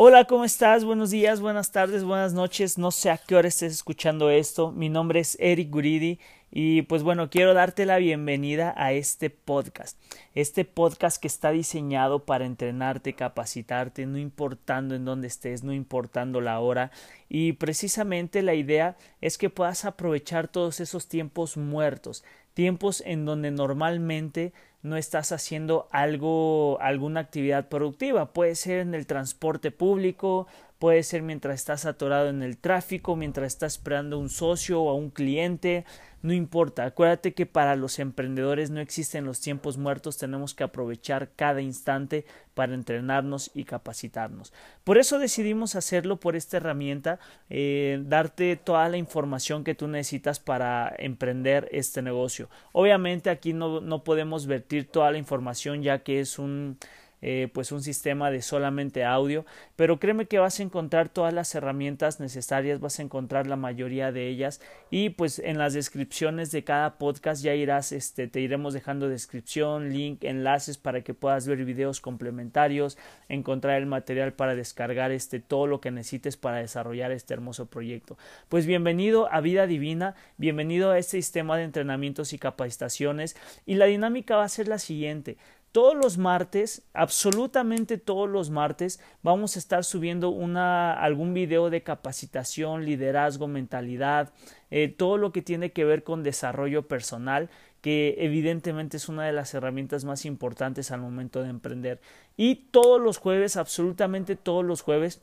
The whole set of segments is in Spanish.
Hola, ¿cómo estás? Buenos días, buenas tardes, buenas noches. No sé a qué hora estés escuchando esto. Mi nombre es Eric Guridi y pues bueno, quiero darte la bienvenida a este podcast. Este podcast que está diseñado para entrenarte, capacitarte, no importando en dónde estés, no importando la hora. Y precisamente la idea es que puedas aprovechar todos esos tiempos muertos, tiempos en donde normalmente no estás haciendo algo, alguna actividad productiva. Puede ser en el transporte público, puede ser mientras estás atorado en el tráfico, mientras estás esperando un socio o a un cliente, no importa. Acuérdate que para los emprendedores no existen los tiempos muertos, tenemos que aprovechar cada instante para entrenarnos y capacitarnos. Por eso decidimos hacerlo por esta herramienta, eh, darte toda la información que tú necesitas para emprender este negocio. Obviamente aquí no, no podemos toda la información ya que es un eh, pues un sistema de solamente audio, pero créeme que vas a encontrar todas las herramientas necesarias, vas a encontrar la mayoría de ellas y pues en las descripciones de cada podcast ya irás, este, te iremos dejando descripción, link, enlaces para que puedas ver videos complementarios, encontrar el material para descargar este, todo lo que necesites para desarrollar este hermoso proyecto. Pues bienvenido a Vida Divina, bienvenido a este sistema de entrenamientos y capacitaciones y la dinámica va a ser la siguiente todos los martes, absolutamente todos los martes, vamos a estar subiendo una, algún video de capacitación, liderazgo, mentalidad, eh, todo lo que tiene que ver con desarrollo personal, que evidentemente es una de las herramientas más importantes al momento de emprender. Y todos los jueves, absolutamente todos los jueves,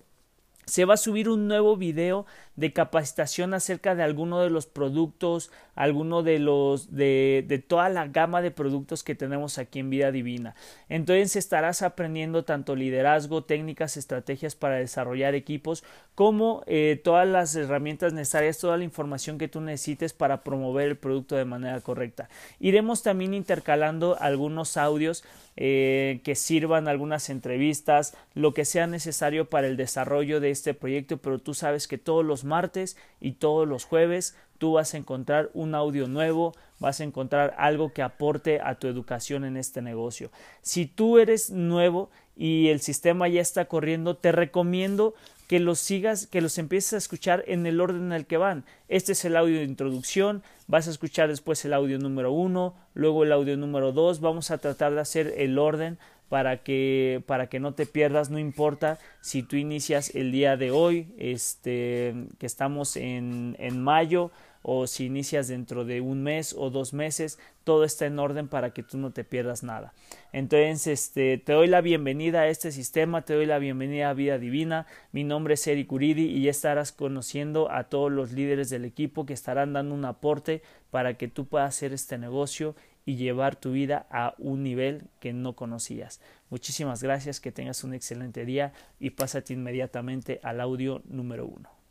se va a subir un nuevo video de capacitación acerca de alguno de los productos, alguno de los de, de, toda la gama de productos que tenemos aquí en Vida Divina. Entonces estarás aprendiendo tanto liderazgo, técnicas, estrategias para desarrollar equipos, como eh, todas las herramientas necesarias, toda la información que tú necesites para promover el producto de manera correcta. Iremos también intercalando algunos audios eh, que sirvan algunas entrevistas, lo que sea necesario para el desarrollo de este proyecto, pero tú sabes que todos los martes y todos los jueves tú vas a encontrar un audio nuevo, vas a encontrar algo que aporte a tu educación en este negocio. Si tú eres nuevo y el sistema ya está corriendo, te recomiendo que los sigas, que los empieces a escuchar en el orden en el que van. Este es el audio de introducción, vas a escuchar después el audio número uno, luego el audio número dos, vamos a tratar de hacer el orden para que para que no te pierdas no importa si tú inicias el día de hoy este que estamos en, en mayo o si inicias dentro de un mes o dos meses, todo está en orden para que tú no te pierdas nada. Entonces, este, te doy la bienvenida a este sistema, te doy la bienvenida a Vida Divina. Mi nombre es Eric Uridi y ya estarás conociendo a todos los líderes del equipo que estarán dando un aporte para que tú puedas hacer este negocio y llevar tu vida a un nivel que no conocías. Muchísimas gracias, que tengas un excelente día y pásate inmediatamente al audio número uno.